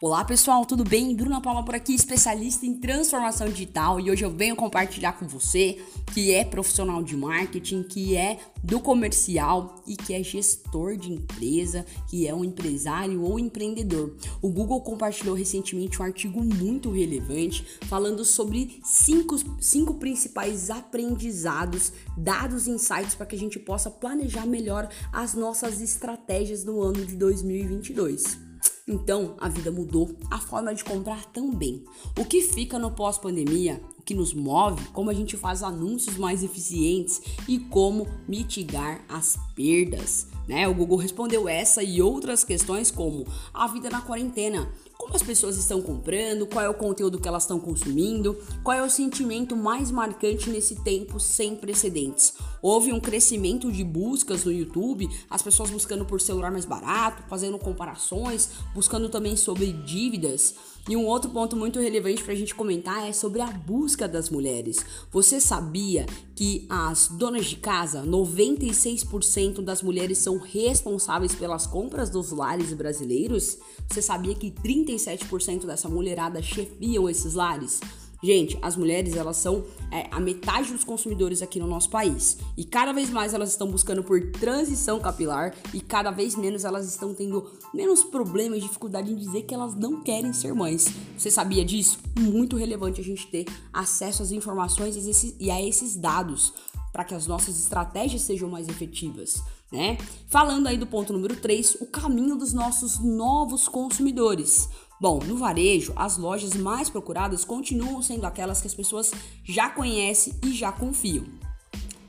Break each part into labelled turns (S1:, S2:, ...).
S1: Olá pessoal, tudo bem? Bruna Paula por aqui, especialista em transformação digital e hoje eu venho compartilhar com você que é profissional de marketing, que é do comercial e que é gestor de empresa, que é um empresário ou empreendedor. O Google compartilhou recentemente um artigo muito relevante falando sobre cinco, cinco principais aprendizados, dados e insights para que a gente possa planejar melhor as nossas estratégias no ano de 2022. Então, a vida mudou, a forma de comprar também. O que fica no pós-pandemia, o que nos move, como a gente faz anúncios mais eficientes e como mitigar as perdas. Né? O Google respondeu essa e outras questões como a vida na quarentena, como as pessoas estão comprando, qual é o conteúdo que elas estão consumindo, qual é o sentimento mais marcante nesse tempo sem precedentes. Houve um crescimento de buscas no YouTube, as pessoas buscando por celular mais barato, fazendo comparações, buscando também sobre dívidas. E um outro ponto muito relevante para a gente comentar é sobre a busca das mulheres. Você sabia que as donas de casa, 96% das mulheres são responsáveis pelas compras dos lares brasileiros? Você sabia que 37% dessa mulherada chefiam esses lares? Gente, as mulheres elas são é, a metade dos consumidores aqui no nosso país e cada vez mais elas estão buscando por transição capilar e cada vez menos elas estão tendo menos problemas dificuldade em dizer que elas não querem ser mães. Você sabia disso? Muito relevante a gente ter acesso às informações e a esses dados para que as nossas estratégias sejam mais efetivas. Né? Falando aí do ponto número 3, o caminho dos nossos novos consumidores. Bom, no varejo, as lojas mais procuradas continuam sendo aquelas que as pessoas já conhecem e já confiam.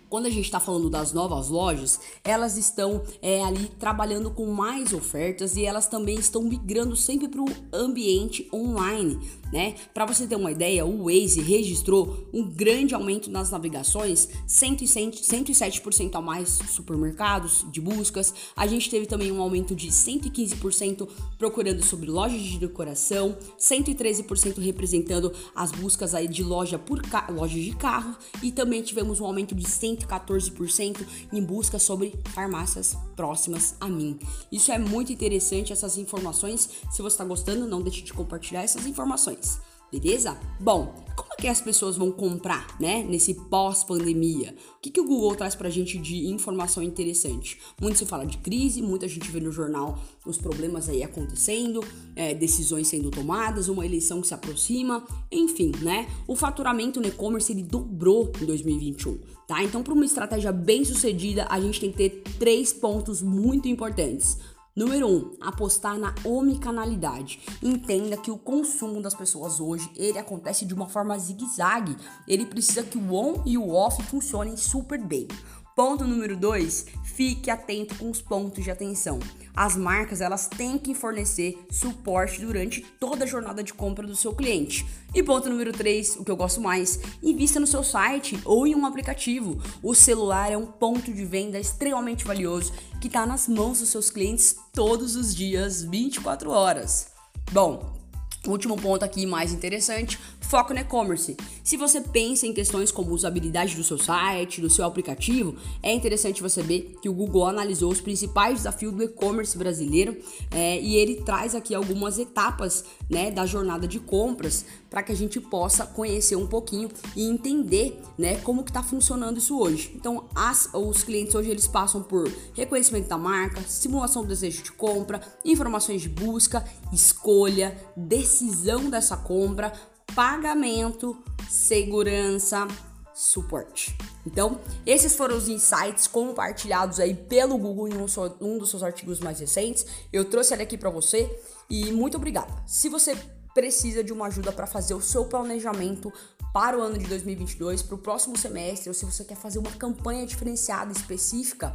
S1: Quando a gente está falando das novas lojas, elas estão é, ali trabalhando com mais ofertas e elas também estão migrando sempre para o ambiente online né? Para você ter uma ideia, o Waze registrou um grande aumento nas navegações, 107% a mais supermercados de buscas. A gente teve também um aumento de 115% procurando sobre lojas de decoração, 113% representando as buscas aí de loja por lojas de carro e também tivemos um aumento de 114% em busca sobre farmácias próximas a mim. Isso é muito interessante essas informações. Se você está gostando, não deixe de compartilhar essas informações. Beleza? Bom, como é que as pessoas vão comprar, né? Nesse pós-pandemia? O que, que o Google traz pra gente de informação interessante? Muito se fala de crise, muita gente vê no jornal os problemas aí acontecendo, é, decisões sendo tomadas, uma eleição que se aproxima, enfim, né? O faturamento no e-commerce ele dobrou em 2021, tá? Então, para uma estratégia bem sucedida, a gente tem que ter três pontos muito importantes. Número 1, um, apostar na omnicanalidade. Entenda que o consumo das pessoas hoje, ele acontece de uma forma zigue-zague. Ele precisa que o on e o off funcionem super bem. Ponto número 2, fique atento com os pontos de atenção. As marcas, elas têm que fornecer suporte durante toda a jornada de compra do seu cliente. E ponto número 3, o que eu gosto mais, invista no seu site ou em um aplicativo. O celular é um ponto de venda extremamente valioso que está nas mãos dos seus clientes todos os dias, 24 horas. Bom, Último ponto aqui mais interessante, foco no e-commerce. Se você pensa em questões como usabilidade do seu site, do seu aplicativo, é interessante você ver que o Google analisou os principais desafios do e-commerce brasileiro é, e ele traz aqui algumas etapas né, da jornada de compras para que a gente possa conhecer um pouquinho e entender né, como que está funcionando isso hoje. Então, as, os clientes hoje eles passam por reconhecimento da marca, simulação do desejo de compra, informações de busca, escolha, decisão dessa compra, pagamento, segurança, suporte. Então, esses foram os insights compartilhados aí pelo Google em um, um dos seus artigos mais recentes. Eu trouxe ele aqui para você e muito obrigada. Se você precisa de uma ajuda para fazer o seu planejamento para o ano de 2022, para o próximo semestre, ou se você quer fazer uma campanha diferenciada específica,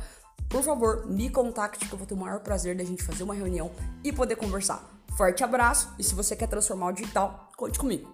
S1: por favor, me contacte que eu vou ter o maior prazer da gente fazer uma reunião e poder conversar. Forte abraço e se você quer transformar o digital, conte comigo.